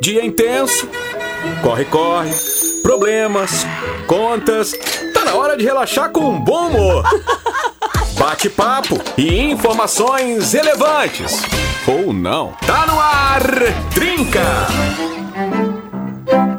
Dia intenso, corre, corre, problemas, contas. Tá na hora de relaxar com um bom humor. Bate-papo e informações relevantes. Ou não. Tá no ar, Trinca!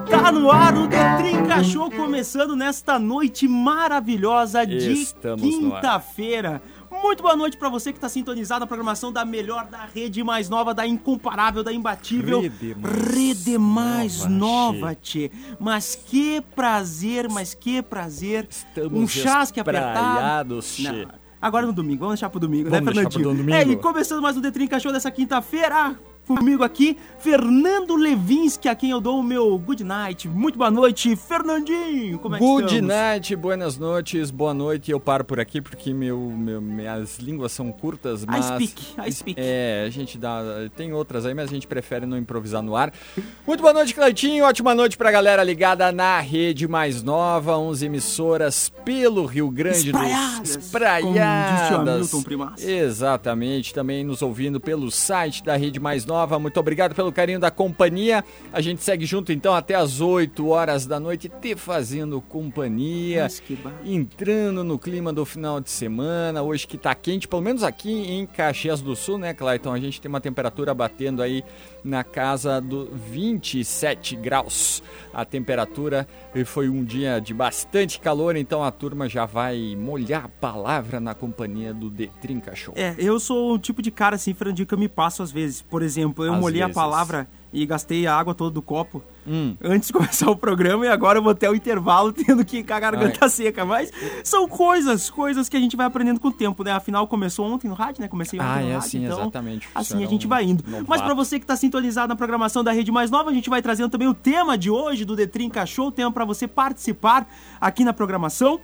Tá no ar o The Trinca Show começando nesta noite maravilhosa de quinta-feira. Muito boa noite pra você que tá sintonizado na programação da melhor, da rede mais nova, da incomparável, da imbatível. Rede mais Rede mais nova, nova, tchê. Mas que prazer, mas que prazer. Estamos um chasque apertado. tchê. Agora no domingo, vamos deixar pro domingo, Vamos né, deixar Fernandinho? domingo. É, e começando mais um The Trinca Show dessa quinta-feira. Comigo aqui, Fernando Levinski, a quem eu dou o meu good night. Muito boa noite, Fernandinho. Como é que Good estamos? night, buenas noites, boa noite. Eu paro por aqui porque meu, meu- minhas línguas são curtas, mas. speak, I speak. É, a gente dá. Tem outras aí, mas a gente prefere não improvisar no ar. Muito boa noite, Cleitinho. Ótima noite pra galera ligada na rede mais nova, 11 emissoras pelo Rio Grande do Espraiadas, Espraiadas. como disse o Hamilton Primaço. Exatamente, também nos ouvindo pelo site da Rede Mais Nova. Muito obrigado pelo carinho da companhia. A gente segue junto então até as 8 horas da noite, te fazendo companhia. Entrando no clima do final de semana, hoje que tá quente, pelo menos aqui em Caxias do Sul, né, Clayton? A gente tem uma temperatura batendo aí na casa do 27 graus. A temperatura e foi um dia de bastante calor, então a turma já vai molhar a palavra na companhia do The Trinca Show. É, eu sou o tipo de cara assim, que eu me passo às vezes. Por exemplo, eu Às molhei a vezes. palavra e gastei a água toda do copo Hum. antes de começar o programa e agora eu vou até o intervalo tendo que ir com a garganta seca. Mas são coisas, coisas que a gente vai aprendendo com o tempo, né? Afinal, começou ontem no rádio, né? Comecei ontem Ah, no é rádio, assim, então... exatamente. Assim a gente um vai indo. novato. Mas pra você que tá sintonizado na programação da Rede Mais Nova, a gente vai trazendo também o tema de hoje do Detrinca Show, o tema pra você participar aqui na programação.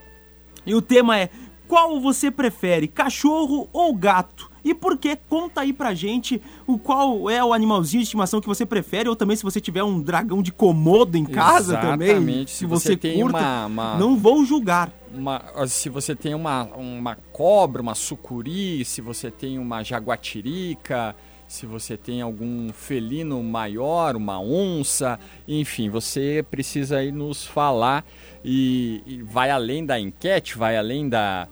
E o tema é: qual você prefere, cachorro ou gato? E por que? Conta aí pra gente o qual é o animalzinho de estimação que você prefere, ou também se você tiver um dragão de komodo em casa também. Exatamente. Se Se você, você tem curta, uma- uma- não vou julgar. uma- se você tem uma, uma cobra, uma sucuri, se você tem uma jaguatirica, se você tem algum felino maior, uma onça, enfim, você precisa aí nos falar e, e vai além da enquete, vai além da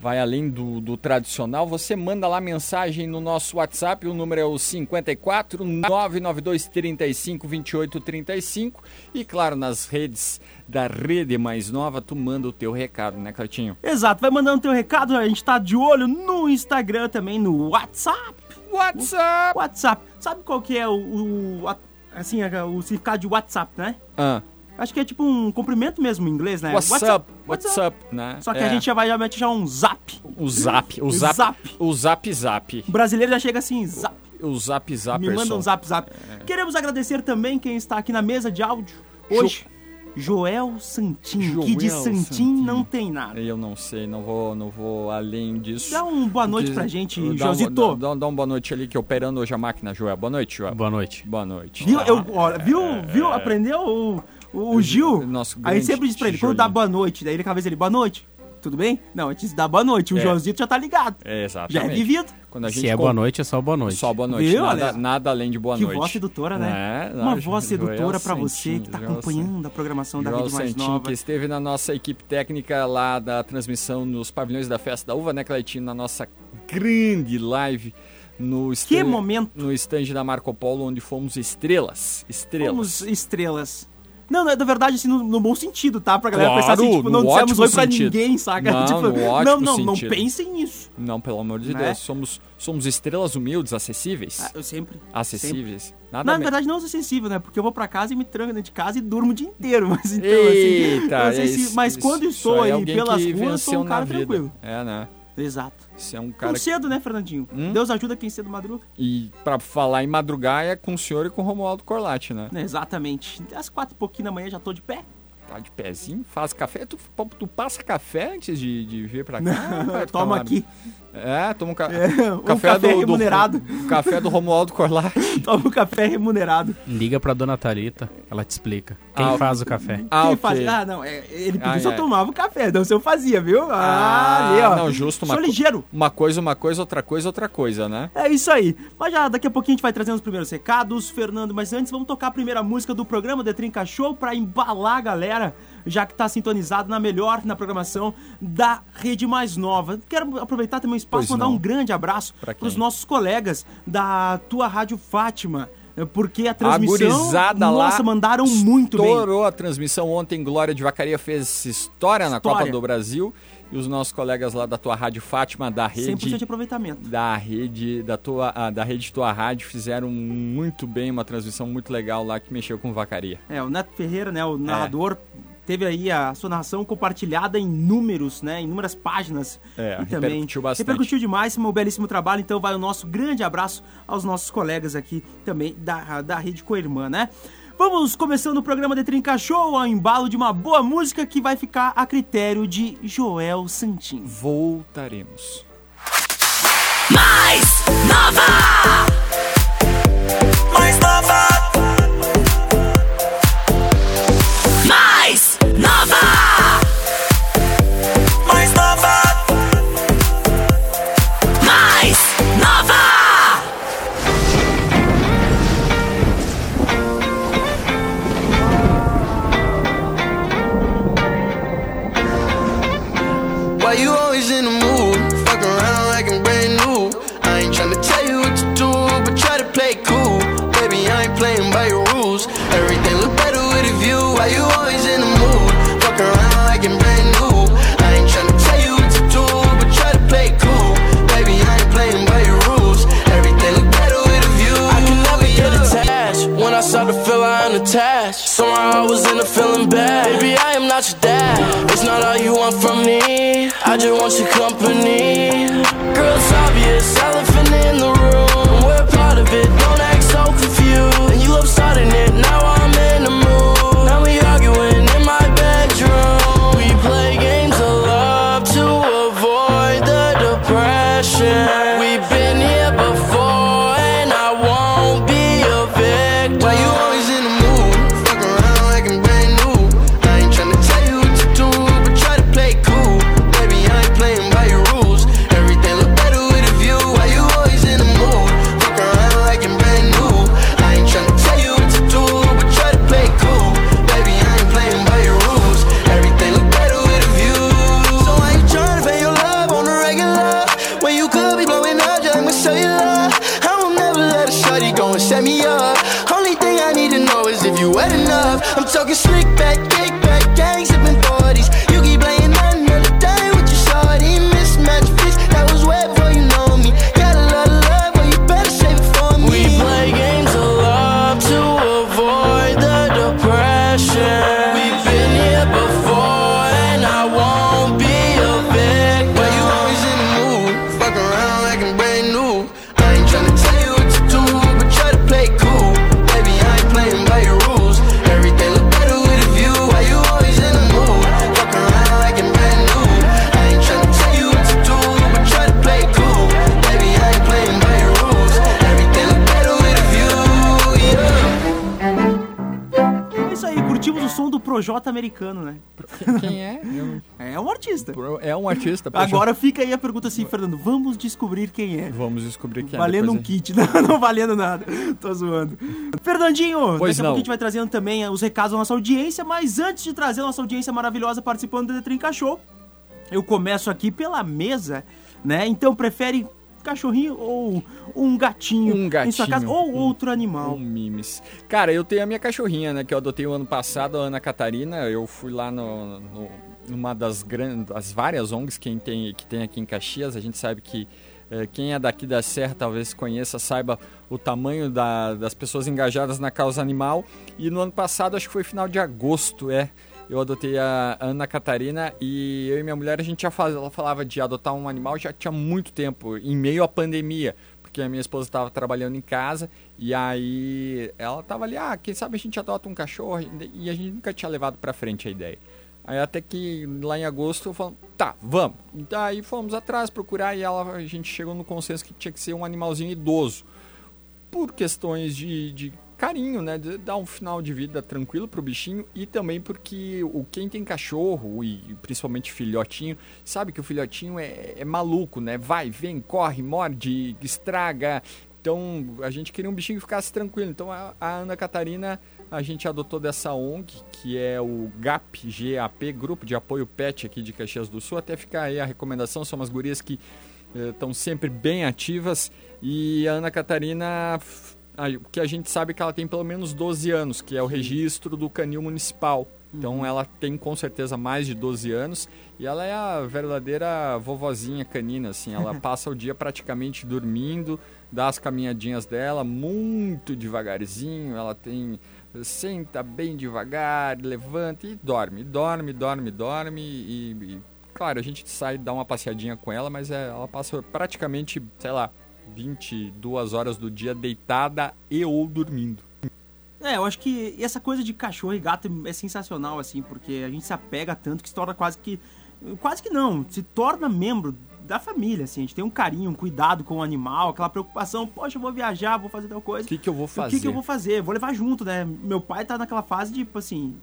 vai além do, do tradicional, você manda lá mensagem no nosso WhatsApp, o número é o 54 992 35 28 35 e claro, nas redes da Rede Mais Nova, tu manda o teu recado, né, Cleitinho? Exato, vai mandando teu recado, a gente tá de olho no Instagram também, no WhatsApp. WhatsApp! WhatsApp. Sabe qual que é o, o- a- assim, o significado de WhatsApp, né? Ah, Acho que é tipo um cumprimento mesmo em inglês, né? what's up? What's up, né? Só que É, a gente já vai já mete já um zap. O zap, o zap, zap. o zap zap, O brasileiro já chega assim, zap. o zap zap. Me manda um zap zap. É. Queremos agradecer também quem está aqui na mesa de áudio hoje. Joel Santin, que de Joel Santin Santin. não tem nada. Eu não sei, não vou, não vou além disso. Dá um boa noite Diz- pra gente, dá um- Joelzito. Dá, dá, um boa noite ali que operando hoje a máquina, Joel. Boa noite, Joel. Boa noite. Boa noite. Viu? Eu, olha, viu? Viu? Aprendeu? O, Gil. nosso Aí sempre diz pra ele, quando dá boa noite, daí ele cada vez ele, boa noite. Tudo bem? Não, antes dar boa noite. O É. Joãozito já tá ligado. É, exatamente. Já é vivido. Quando a gente Se é boa noite, é só boa noite. Só boa noite. Viu, nada, nada além de boa que noite. voz sedutora, né? É, Uma voz sedutora pra você que tá Joel acompanhando a programação da Rede Mais Santin, Nova. que esteve na nossa equipe técnica lá da transmissão nos pavilhões da Festa da Uva, né, Cleitinho? Na nossa grande live no stand, Que momento. no stand da Marco Polo, onde fomos estrelas. Estrelas. Fomos estrelas. Não, não, é da verdade, assim, no, no bom sentido, tá? Pra galera Claro, pensar assim, tipo, não dissemos oi pra sentido. ninguém, saca? Não, tipo, não, não, não pensem nisso. Não, pelo amor de Né? Deus. Somos, somos estrelas humildes, acessíveis. Ah, eu sempre. acessíveis. Nada Não, na verdade, não sou sensível, né? Porque eu vou pra casa e me tranco dentro de casa e durmo o dia inteiro. Mas então, Eita, assim. eu sei é isso- mas isso- quando isso estou aí é aí pelas ruas, sou um na cara tranquilo. É, né? Exato. Você é um Tão cara que... cedo, né, Fernandinho? Hum? Deus ajuda quem cedo madruga. E pra falar em madrugar é com o senhor e com o Romualdo Corlatti, né? Exatamente. Às quatro e pouquinho da manhã já tô de pé. Tá de pezinho, faz café. Tu, tu passa café antes de, de vir pra cá? Toma aqui. É, toma um, ca... É, um café, café do, remunerado. Do, café do Romualdo Corlatti. Toma um café remunerado. Liga pra dona Thalita, ela te explica. Quem Ah, faz o café? Ah, Quem ok. faz... ah, não, é, ele pediu Ah, se eu é. tomava o café, não se eu fazia, viu? Ah, Ah, ali, ó. não, justo, uma Sou ligeiro. Uma coisa, uma coisa, outra coisa, outra coisa, né? É isso aí. Mas já daqui a pouquinho a gente vai trazendo os primeiros recados, Fernando. Mas antes, vamos tocar a primeira música do programa The Trinca Show pra embalar a galera, já que tá sintonizado na melhor na programação da rede mais nova. Quero aproveitar também o espaço e mandar não. um grande abraço pros quem? nossos colegas da tua Rádio Fátima. é, Porque a transmissão. gurizada lá nossa, mandaram muito bem. Estourou a transmissão ontem. Glória de Vacaria fez história na História. Copa do Brasil. E os nossos colegas lá da tua Rádio Fátima, da 100% de rede. aproveitamento. Da rede, da tua, ah, da rede Tua Rádio fizeram muito bem, uma transmissão muito legal lá que mexeu com vacaria. É, o Neto Ferreira, né, É. o narrador, teve aí a sua narração compartilhada em números, né, em inúmeras páginas. É, e também repercutiu bastante. Repercutiu demais, um belíssimo trabalho. Então vai o nosso grande abraço aos nossos colegas aqui também da, da Rede Coirmã, né? Vamos começando o programa de Trinca Show ao embalo de uma boa música que vai ficar a critério de Joel Santin. Voltaremos. Mais nova! Mais nova! Talking slick back, kick Projota americano, né? Quem é? Eu- É um artista. É um artista. Agora fica aí a pergunta assim, Fernando, vamos descobrir quem é. Vamos descobrir quem é. Valendo um kit, não, não valendo nada. Tô zoando. Fernandinho, Pois daqui a pouco a gente vai trazendo também eh, os recados da nossa audiência, mas antes de trazer a nossa audiência maravilhosa participando do Detrinca Show, eu começo aqui pela mesa, né? Então prefere cachorrinho ou um gatinho, Um em sua casa gatinho. ou Um- outro animal? Um mimes. Cara, eu tenho a minha cachorrinha, né? Que eu adotei o ano passado, a Ana Catarina. Eu fui lá no, no- numa das grandes, das várias ONGs que tem, que tem aqui em Caxias. A gente sabe que eh, quem é daqui da Serra talvez conheça, saiba o tamanho da- das pessoas engajadas na causa animal. E no ano passado, acho que foi final de agosto, é. Eu adotei a Ana Catarina e eu e minha mulher, a gente já faz, ela falava de adotar um animal já tinha muito tempo, em meio à pandemia porque a minha esposa estava trabalhando em casa e aí ela estava ali, ah, quem sabe a gente adota um cachorro e a gente nunca tinha levado para frente a ideia. Aí até que lá em agosto eu falo, tá, vamos. Daí fomos atrás procurar e ela, a gente chegou no consenso que tinha que ser um animalzinho idoso. Por questões de, de carinho, né? Dar um final de vida tranquilo pro bichinho e também porque o quem tem cachorro e principalmente filhotinho, sabe que o filhotinho é, é maluco, né? Vai, vem, corre, morde, estraga. Então a gente queria um bichinho que ficasse tranquilo. Então a, a Ana Catarina a gente adotou dessa ONG, que é o GAP, GAP, Grupo de Apoio PET aqui de Caxias do Sul. Até ficar aí a recomendação, são umas gurias que estão sempre bem ativas. E a Ana Catarina, que a gente sabe que ela tem pelo menos 12 anos, que é o registro do canil municipal. Então ela tem com certeza mais de 12 anos e ela é a verdadeira vovozinha canina, assim. Ela passa o dia praticamente dormindo, dá as caminhadinhas dela muito devagarzinho. Ela tem senta bem devagar, levanta e dorme, dorme, dorme, dorme e, e, claro, a gente sai dar uma passeadinha com ela, mas é, ela passa praticamente, sei lá, 22 horas do dia deitada e ou dormindo. É, eu acho que essa coisa de cachorro e gato é sensacional, assim, porque a gente se apega tanto que se torna quase que. Quase que não, se torna membro da família, assim. A gente tem um carinho, um cuidado com o animal, aquela preocupação, poxa, eu vou viajar, vou fazer tal coisa. O que, que eu vou O fazer? que, que eu vou fazer? Vou levar junto, né? Meu pai tá naquela fase de, tipo assim,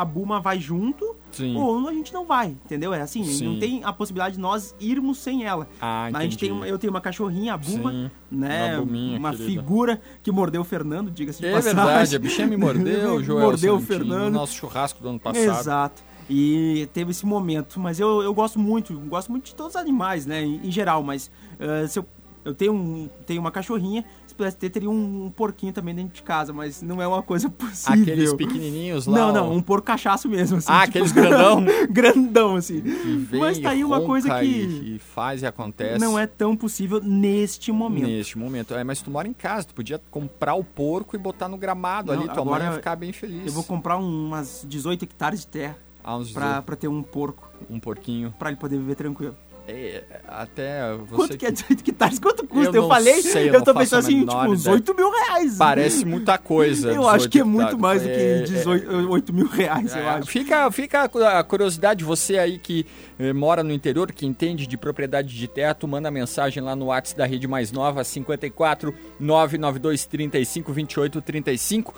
a Buma vai junto Sim. ou a gente não vai, entendeu? É assim, Sim. não tem a possibilidade de nós irmos sem ela. Ah, a gente tem eu tenho uma cachorrinha, a Buma, Sim, né? uma uma figura que mordeu o Fernando, diga-se de É passagem. verdade, a bichinha me mordeu, Joel. Mordeu o Fernando. No nosso churrasco do ano passado. Exato. E teve esse momento. Mas eu, eu gosto muito, gosto muito de todos os animais, né? Em, em geral, mas eh, se eu, eu tenho, um, tenho uma cachorrinha, pudesse ter, teria um porquinho também dentro de casa, mas não é uma coisa possível. Aqueles pequenininhos lá. Não, não, um porco cachaço mesmo. Assim, Ah, aqueles grandão? grandão, assim. vem Mas tá aí uma coisa que E, e faz e acontece. não é tão possível neste momento. Neste momento. É, mas tu mora em casa, tu podia comprar o porco e botar no gramado Não, ali, tua agora mãe ia ficar bem feliz. Eu vou comprar um- umas 18 hectares de terra Ah, uns pra, pra ter um porco, um porquinho. pra ele poder viver tranquilo. É, até você Quanto que é 18 hectares? Quanto custa? Eu Eu, falei, sei, eu eu, tô pensando assim, tipo, uns ideia. 8 mil reais. Parece muita coisa. Eu acho 18 que é muito mais do que É, 18, 8 mil reais, eu É, acho. Fica, fica a curiosidade, você aí que eh, mora no interior, que entende de propriedade de tu manda mensagem lá no WhatsApp da Rede Mais Nova, 54 992 35 28 35.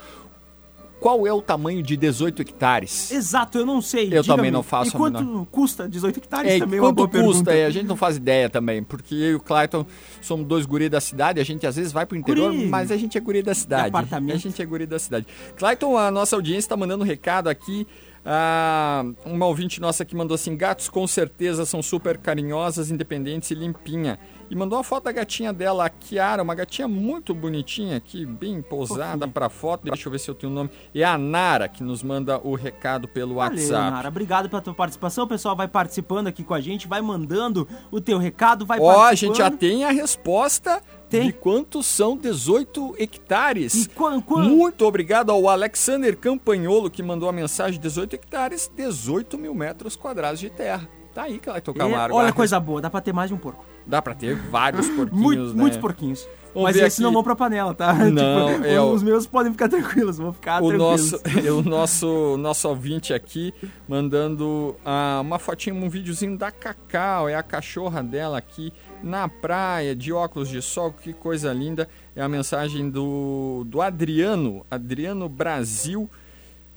Qual é o tamanho de 18 hectares? Exato, eu não sei. Eu também não faço E a quanto custa 18 hectares É, também? é uma quanto boa custa? pergunta. É, a gente não faz ideia também, porque eu e o Clayton somos dois guri da cidade, a gente às vezes vai pro interior, Guri. mas a gente é guri da cidade. apartamento. A gente é guri da cidade. Clayton, a nossa audiência está mandando um recado aqui. Ah, uma ouvinte nossa que mandou assim: gatos com certeza são super carinhosas, independentes e limpinha. E mandou uma foto da gatinha dela, a Kiara, uma gatinha muito bonitinha aqui, bem pousada pra foto. Deixa eu ver se eu tenho o nome. É a Nara que nos manda o recado pelo Valeu, WhatsApp. Nara. Obrigado pela tua participação. O pessoal vai participando aqui com a gente, vai mandando o teu recado, vai Ó, a gente já tem a resposta Tem. de quantos são 18 hectares. E quan- quan- Muito obrigado ao Alexander Campanholo que mandou a mensagem: 18 hectares, 18 mil metros quadrados de terra. Tá aí, Clayton É, Camargo. olha A coisa boa, dá pra ter mais de um porco. Dá pra ter vários porquinhos, Muito, né? Muitos porquinhos. Vamos Mas esses aqui. não vão pra panela, tá? Não, Tipo, é o- Os meus podem ficar tranquilos, vão ficar o tranquilos. nosso, o nosso, nosso ouvinte aqui mandando ah, uma fotinha, um videozinho da Cacau, é a cachorra dela aqui na praia, de óculos de sol, que coisa linda. É a mensagem do, do Adriano, Adriano Brasil.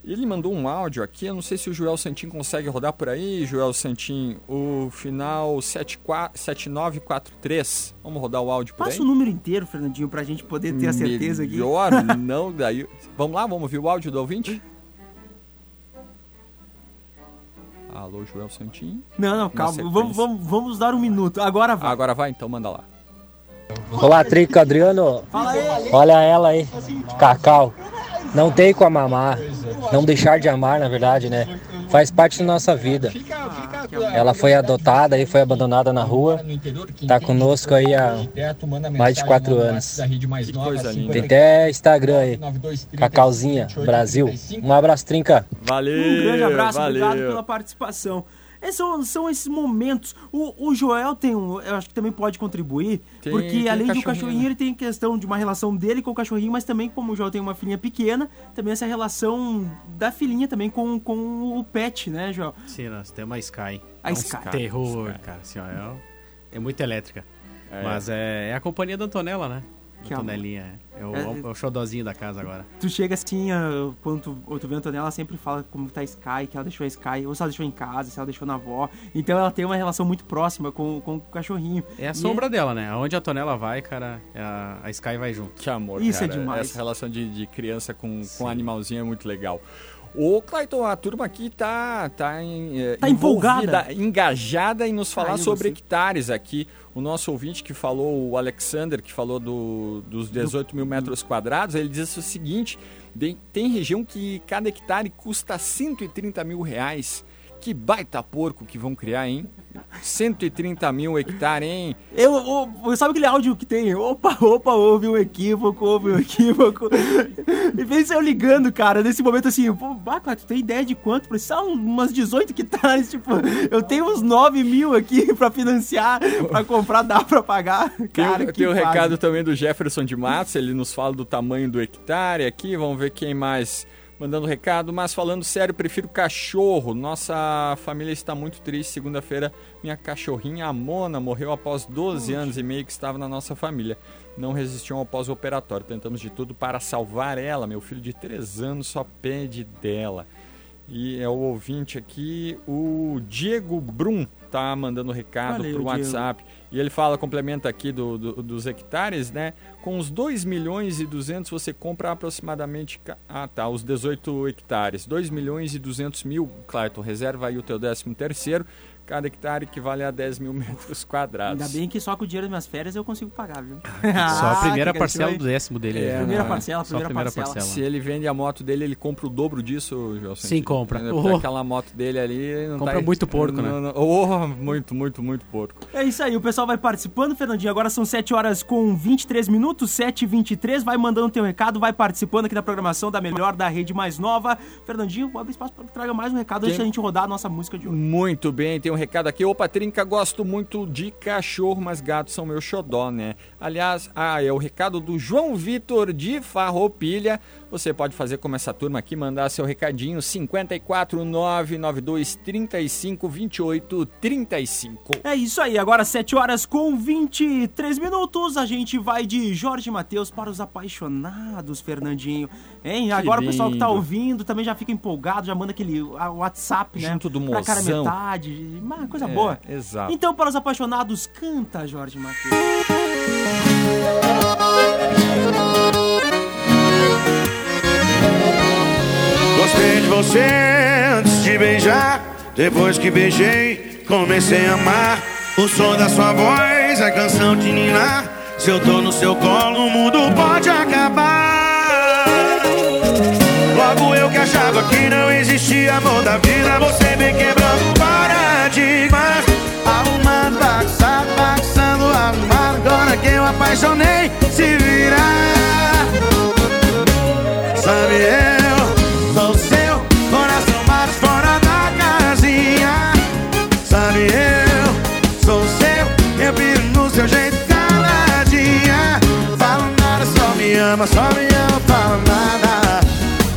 Ele mandou um áudio aqui, eu não sei se o Joel Santin consegue rodar por aí, Joel Santin, o final 74 7943. Vamos rodar o áudio por aí? Passa o número inteiro, Fernandinho, pra gente poder ter a certeza aqui. Melhor não daí. Vamos lá, vamos ouvir o áudio do ouvinte? Alô, Joel Santinho. Não, não, calma. Vamos, vamos, vamos dar um minuto. Agora vai. Agora vai, então manda lá. Olá, Trico Adriano. Fala aí. Olha ela aí, Cacau. Não tem como mamar, não deixar de amar, na verdade, né? Faz parte da nossa vida. Ela foi adotada e foi abandonada na rua. Tá conosco aí há mais de quatro anos. Tem até Instagram aí, Cacauzinha Brasil. Um abraço, Trinca. Valeu, Um grande abraço, valeu. obrigado pela participação. É, são, são esses momentos. O, o Joel tem um. Eu acho que também pode contribuir. Tem- porque tem além do cachorrinho, cachorrinho, né? ele tem questão de uma relação dele com o cachorrinho, mas também, como o Joel tem uma filhinha pequena, também essa relação da filhinha também com, com o pet, né, Joel? Sim, nós temos a Sky. A é um Sky. terror, Sky. cara. Assim, ó, é, é muito elétrica. É. Mas é, é a companhia da Antonella, né? Que amor. Antonelinha. É, é o, É- é o xodozinho da casa agora. Tu chega assim, ah, quando tu, tu vê a Antonella, ela sempre fala como tá a Sky, que ela deixou a Sky, ou se ela deixou em casa, se ela deixou na avó. Então ela tem uma relação muito próxima com, com o cachorrinho. É a E sombra dela, né? Aonde a Antonella vai, cara, é a, a Sky vai junto. Que amor, Isso é cara. demais. Essa relação de, de criança com, com animalzinho é muito legal. Ô, Clayton, a turma aqui tá, tá, em, Tá empolgada. envolvida, engajada em nos falar eu sobre hectares aqui. O nosso ouvinte que falou, o Alexander, que falou do, dos 18 mil metros quadrados, ele disse o seguinte: tem região que cada hectare custa 130 mil reais. Que baita porco que vão criar, hein? 130 mil hectares, hein? Eu, eu- sabe aquele áudio que tem? Opa, opa, houve um equívoco, houve um equívoco. e pensa eu ligando, cara, nesse momento assim, pô, bah, cara, tu tem ideia de quanto? Precisa umas 18 hectares, tipo, eu tenho uns 9 mil aqui pra financiar, pra comprar, dá pra pagar. Cara, tem, tem o recado também do Jefferson de Matos, ele nos fala do tamanho do hectare aqui, vamos ver quem mais mandando recado, mas falando sério, prefiro cachorro. Nossa família está muito triste. Segunda-feira, minha cachorrinha, a Mona, morreu após 12 anos e meio que estava na nossa família. Não resistiu ao pós-operatório. Tentamos de tudo para salvar ela. Meu filho de 3 anos só pede dela. E é o ouvinte aqui, o Diego Brum, tá mandando recado Valeu, pro Diego. E ele fala, complementa aqui do, do- dos hectares, né? Com os 2 milhões e 200 você compra aproximadamente. Ah, tá, os 18 hectares. 2 milhões e 200 mil, Clayton, reserva aí o teu 13 terceiro. Cada hectare equivale a 10 mil metros quadrados. Ainda bem que só com o dinheiro das minhas férias eu consigo pagar, viu? Só a primeira que parcela vai- do décimo dele. É, né? Primeira não, parcela, Só a primeira, primeira parcela. parcela. Se ele vende a moto dele, ele compra o dobro disso, Gelson. Sim, compra. Oh. Aquela moto dele ali não Compra tá... muito porco, né? Não, não- Oh, muito, muito, muito porco. É isso aí, o pessoal vai participando, Fernandinho. Agora são 7 horas com 23 minutos, 7 e 23 Vai mandando teu recado, vai participando aqui da programação da melhor da rede mais nova. Fernandinho, abre espaço para que traga mais um recado antes Tem- da gente rodar a nossa música de hoje. Muito bem, tem um recado aqui. Opa, Trinca, gosto muito de cachorro, mas gatos são meu xodó, né? Aliás, ah, é o recado do João Vitor de Farroupilha. Você pode fazer como essa turma aqui, mandar seu recadinho 54992 35 28 35. É isso aí, agora 7 horas com 23 minutos. A gente vai de Jorge Matheus para os apaixonados, Fernandinho. Hein? Agora o pessoal que tá lindo. ouvindo também já fica empolgado, já manda aquele WhatsApp, né? Junto do Pra cara metade. Uma coisa É, boa. exato. Então, para os apaixonados, canta Jorge Matheus. Gostei de você antes de beijar. Depois que beijei, comecei a amar. O som da sua voz, a canção de ninar. Se eu tô no seu colo, o mundo pode acabar. Logo eu que achava que não existia amor da vida. Você vem quebrando só me ama, fala nada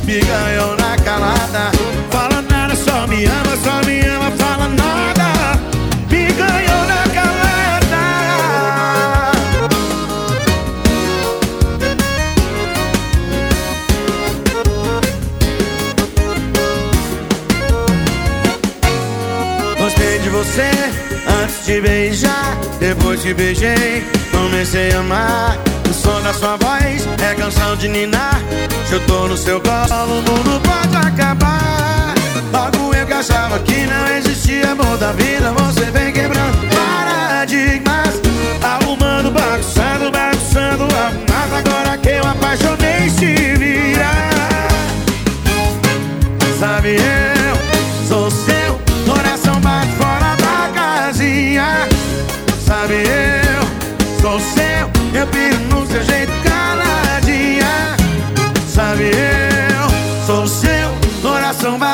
Me ganhou na calada Fala nada, só me ama, só me ama, fala nada Me ganhou na calada Gostei de você antes de beijar. Depois que beijei, comecei a amar. O som da sua voz é canção de ninar. Se eu tô no seu colo, o mundo pode acabar. Logo eu que achava que não existia amor da vida. Você vem quebrando paradigmas. Arrumando, bagunçando, bagunçando. Arrumado agora que eu apaixonei se virar. Sabe eu sou seu Coração bate fora da casinha Sabe eu sou seu Eu piro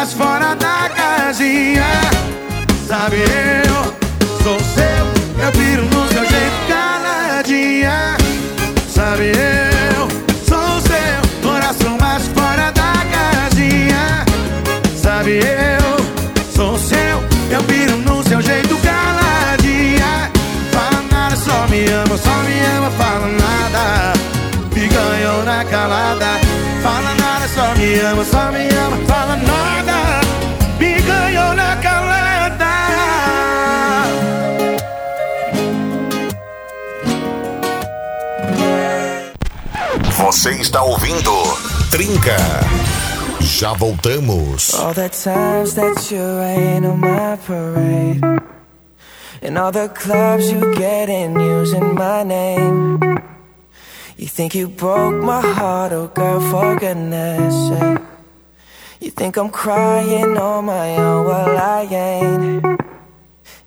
bate fora da casinha Sabe eu sou seu, eu piro no seu jeito caladinha. Sabe eu sou seu, coração mais fora da casinha. Sabe eu sou seu, eu piro no seu jeito caladinha. Fala nada, só me ama, só me ama, fala nada. Me ganhou na calada. Fala nada, só me ama, só me ama, fala Você está ouvindo Trinca. Já voltamos. All the times that you rain on my parade. And all the clubs you get in using my name. You think you broke my heart, oh girl, for goodness sake. You think I'm crying on my own, well, I ain't.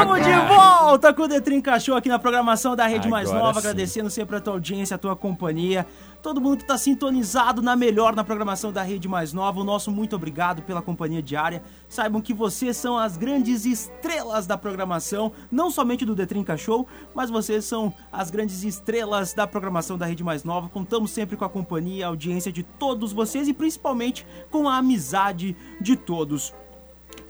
Tamo de volta! com o Detrim Cachorro aqui na programação da Rede Mais Agora Nova, sim. agradecendo sempre a tua audiência, a tua companhia. Todo mundo que tá sintonizado na melhor na programação da Rede Mais Nova, o nosso muito obrigado pela companhia diária. Saibam que vocês são as grandes estrelas da programação, não somente do Detrinca Show, mas vocês são as grandes estrelas da programação da Rede Mais Nova. Contamos sempre com a companhia, a audiência de todos vocês e principalmente com a amizade de todos.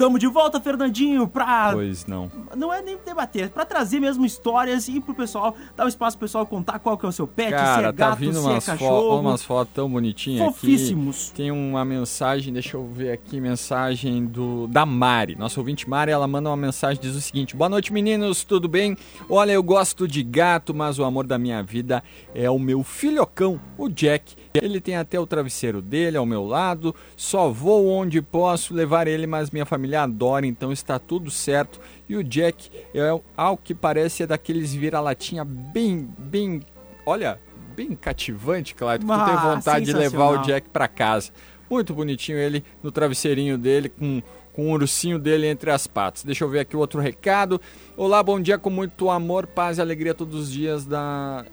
Tamo de volta, Fernandinho, pra Pois não. não é nem debater, é pra trazer mesmo histórias e pro pessoal, dar um espaço pro pessoal contar qual que é o seu pet, se é Cara, gato, tá vindo se é umas, fo umas fotos tão bonitinhas Fofíssimos. aqui. Tem uma mensagem, deixa eu ver aqui, mensagem do da Mari. Nossa ouvinte Mari, ela manda uma mensagem, diz o seguinte: Boa noite, meninos, tudo bem? Olha, eu gosto de gato, mas o amor da minha vida é o meu filhocão, o Jack. Ele tem até o travesseiro dele ao meu lado. Só vou onde posso levar ele, mas minha família adora, então está tudo certo. E o Jack, é, ao que parece, é daqueles vira-latinha bem, bem, olha, bem cativante, claro. Que tu tem Ah, vontade de levar o. Jack para casa. Muito bonitinho ele no travesseirinho dele, com, com o ursinho dele entre as patas. Deixa eu ver aqui outro recado. Olá, bom dia com muito amor, paz e alegria todos os dias da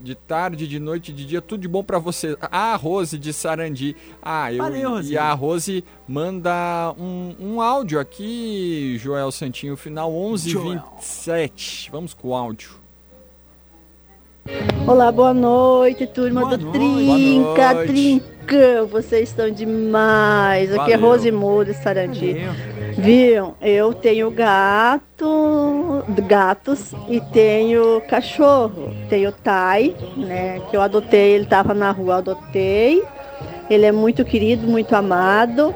de tarde, de noite, de dia, tudo de bom pra você. A Rose de Sarandi. Ah, eu Valeu, Rose. e a Rose manda um, um áudio aqui, Joel Santinho, final 1127. Vamos com o áudio. Olá, boa noite, turma Boa do noite. Trinca, noite. Trincão, vocês estão demais. Aqui é. Rose Moura, Sarandi. Viu? Eu tenho gato, gatos e tenho cachorro. Tenho Tai, né? Que eu adotei, ele tava na rua, adotei. Ele é muito querido, muito amado.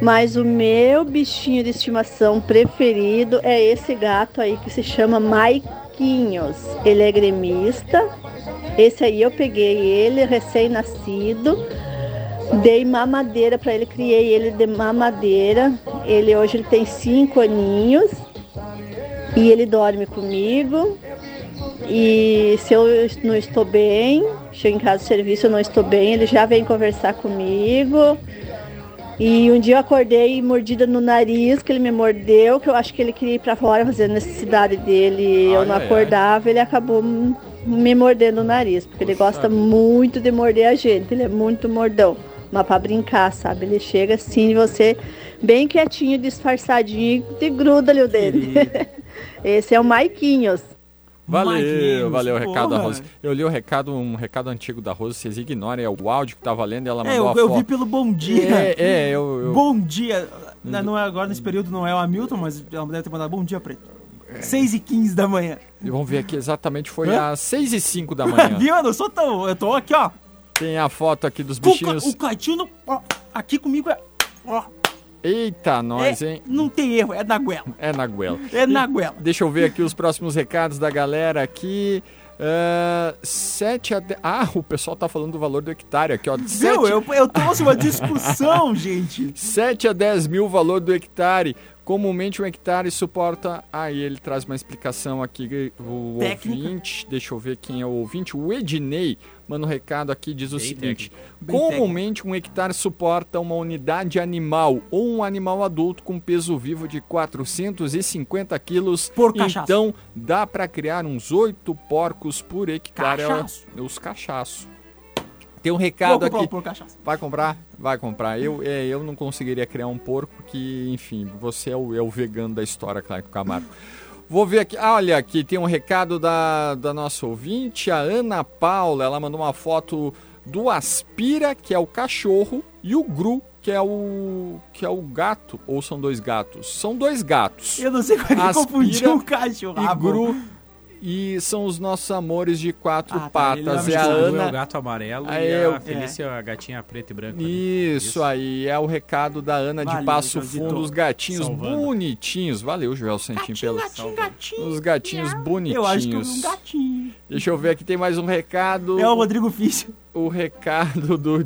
Mas o meu bichinho de estimação preferido é esse gato aí que se chama Maiquinhos. Ele é gremista. Esse aí eu peguei ele recém-nascido. Dei mamadeira para ele, criei ele de mamadeira. Ele hoje ele tem cinco aninhos e ele dorme comigo. E se eu não estou bem, chego em casa do serviço, eu não estou bem, ele já vem conversar comigo. E um dia eu acordei mordida no nariz, que ele me mordeu, que eu acho que ele queria ir para fora fazer a necessidade dele. e eu Ai, não ai, ai. acordava, ele acabou me mordendo o nariz, porque ele gosta muito de morder a gente, ele é muito mordão. Mas para brincar, sabe? Ele chega assim, você bem quietinho, disfarçadinho, e gruda ali o dele. Esse é o Maiquinhos. Valeu, valeu o recado da. Rose. Eu li o recado, um recado antigo da Rose, vocês ignorem, é o áudio que tava lendo e ela mandou É, eu, a eu foto. vi pelo Bom Dia. É, é, eu, eu- Bom dia. Não, não é agora nesse período, não é o Hamilton, mas ela deve ter mandado bom dia preto. É. 6 e 15 da manhã. E vamos ver aqui exatamente, foi Hã? às 6 e 5 da manhã. Viu? Eu não sou tão. Eu tô aqui, ó. Tem a foto aqui dos O, ca- bichinhos. o Caetino, ó, aqui comigo é. Ó, Eita, nós, é- hein? Não tem erro, é na goela. É na goela. É na goela. Deixa eu ver aqui os próximos recados da galera aqui. Ah, 7 a 10... Ah, o pessoal tá falando do valor do hectare aqui, ó. Viu? Sete- Eu, eu trouxe uma discussão, gente. 7 a 10 mil valor do hectare. Comumente um hectare suporta. Aí ele traz uma explicação aqui. O Técnica. ouvinte, deixa eu ver quem é o ouvinte. O Ednei manda um recado aqui, diz o Bem seguinte: Comumente um hectare suporta uma unidade animal ou um animal adulto com peso vivo de 450 quilos. Por cachaço. Então dá para criar uns 8 porcos por hectare. Cachaço. Os cachaços. Tem um recado aqui. Vai comprar? Vai comprar. Eu, é, eu não conseguiria criar um porco que, enfim, você é o, é o vegano da história, claro, Camargo. Vou ver aqui. Ah, olha, aqui tem um recado da, da nossa ouvinte, a Ana Paula. Ela mandou uma foto do Aspira, que é o cachorro, e o Gru, que é o que é o gato. Ou são dois gatos? São dois gatos. Eu não sei como é que Aspira confundiu o cachorro. E Ah. Gru. E são os nossos amores de quatro Ah, tá, patas. É a. O é o Ana. gato amarelo Ah, e eu- a Felícia a gatinha preta e branca. né? Isso, aí é o recado da Ana de Valeu, Passo Joãozito. Fundo, os gatinhos Salvando. bonitinhos. Valeu, Joel Santinho, pelo. Gatinho, gatinho. Os gatinhos bonitinhos. Eu acho que eu um gatinho. Deixa eu ver aqui, tem mais um recado. É o Rodrigo Fício. O recado do,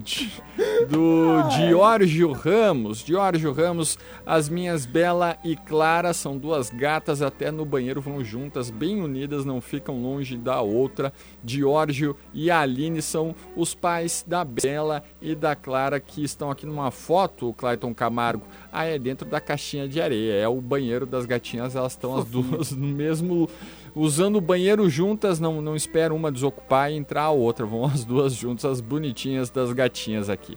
do Diórgio Ramos. Diórgio Ramos, as minhas Bela e Clara são duas gatas, até no banheiro vão juntas, bem unidas, não ficam longe da outra. Diórgio e Aline são os pais da Bela e da Clara que estão aqui numa foto, o Clayton Camargo. Ah, é dentro da caixinha de areia, é o banheiro das gatinhas, elas estão as duas no mesmo usando o banheiro juntas, não, não espera uma desocupar e entrar a outra. Vão as duas juntas, as bonitinhas das gatinhas aqui.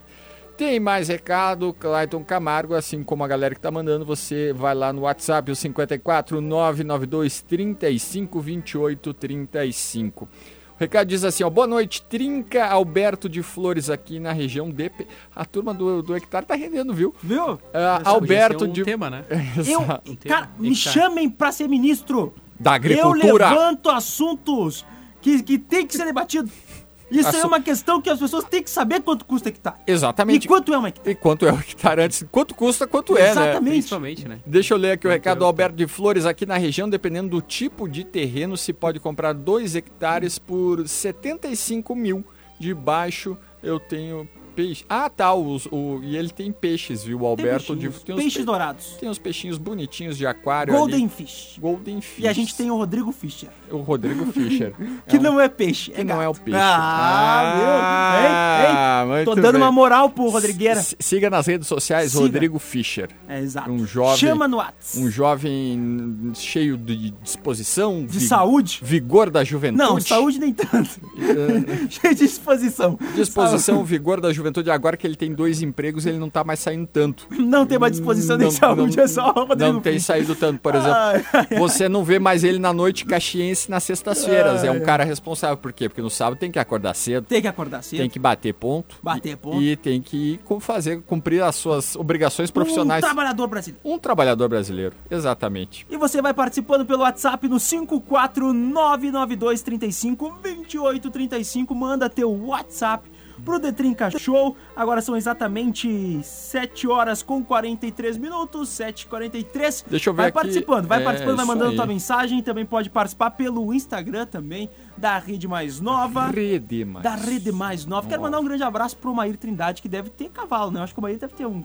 Tem mais recado, Clayton Camargo, assim como a galera que tá mandando, você vai lá no WhatsApp, o 54 992 35 28 35. O recado diz assim, ó, boa noite, Trinca Alberto de Flores aqui na região de... Pe- A turma do, do Hectare tá rendendo, viu? Viu? Ah, Essa Alberto ser um de... tema, né? Eu, cara, me Hectare. chamem pra ser ministro. Da Eu agricultura. levanto assuntos que, que tem que ser debatido. Isso é Assu- uma questão que as pessoas têm que saber quanto custa hectare. Exatamente. E quanto é uma hectare. E quanto é o hectare antes? Quanto custa, quanto é, né? Exatamente. Principalmente, né? Deixa eu ler aqui o recado do Alberto de Flores. Aqui na região, dependendo do tipo de terreno, se pode comprar 2 hectares por 75 mil. De baixo eu tenho Ah, tá. Os, o, e ele tem peixes, viu? O Alberto de peixinhos, tem peixes pe- dourados. Tem uns peixinhos bonitinhos de aquário. Golden ali. Fish. Golden Fish. E a gente tem o Rodrigo Fischer. o Rodrigo Fischer. Que É um- não é peixe, que é não é o peixe. Ah, viu? Hein? Hein? Tô muito dando bem. uma moral pro Rodrigueira. S- Siga nas redes sociais, Siga. Rodrigo Fischer. É, exato. Um jovem. Chama no WhatsApp. Um jovem cheio de disposição. De vi- saúde? Vigor da juventude. Não, saúde nem tanto. Cheio de disposição. Disposição, vigor da juventude. Agora que ele tem dois empregos, ele não tá mais saindo tanto. Não tem mais disposição nem saúde, não- é só Não tem saído tanto, por exemplo. Ai, ai. Você não vê mais ele na noite caxiense nas sextas-feiras. É um cara responsável. Por quê? Porque no sábado tem que acordar cedo. Tem que acordar cedo. Tem que bater ponto. Bater e- ponto. E tem que fazer, cumprir as suas obrigações profissionais. Um trabalhador brasileiro. Um trabalhador brasileiro, exatamente. E você vai participando pelo WhatsApp no 54992352835. Manda teu WhatsApp pro Detrinca Show. Agora são exatamente 7 horas com 43 minutos, 7h43. Deixa eu ver Vai aqui. participando, vai É, participando, vai mandando aí. tua mensagem. Também pode participar pelo Instagram também, da Rede Mais Nova. Rede mais. Da Rede Mais Nova. Quero mandar um grande abraço pro Maír Trindade, que deve ter cavalo, né? Eu acho que o Maír deve ter um...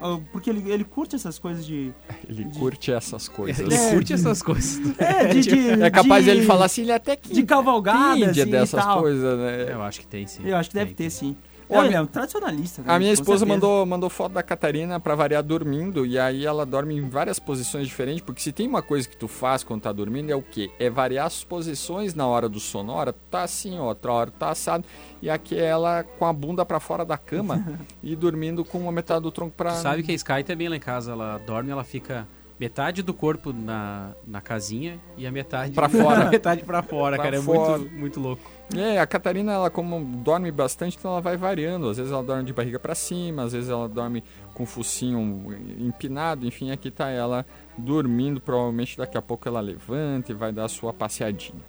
ah, Porque ele, ele curte essas coisas de... Ele curte essas coisas. Ele É, curte essas coisas. É, de, de- É capaz de, de ele falar assim, ele até que de cavalgada, assim, dessas e tal. coisas, né? Eu acho que tem, sim. Eu acho que deve Tem. ter, sim. Ô, Não, a ele minha- é um tradicionalista. né? A minha esposa mandou, mandou foto da Catarina pra variar dormindo e aí ela dorme em várias posições diferentes, porque se tem uma coisa que tu faz quando tá dormindo é o quê? É variar as posições na hora do sono. Hora tu tá assim, outra hora tá assado. E aqui é ela com a bunda pra fora da cama e dormindo com uma metade do tronco pra... Tu sabe que a Sky também lá em casa, ela dorme, ela fica metade do corpo na, na casinha e a metade Pra fora. metade pra fora, Pra cara. É fora. muito, muito louco. É, a Catarina, ela como dorme bastante, então ela vai variando. Às vezes ela dorme de barriga pra cima, às vezes ela dorme com o focinho empinado, enfim, aqui tá ela dormindo. Provavelmente daqui a pouco ela levanta e vai dar a sua passeadinha.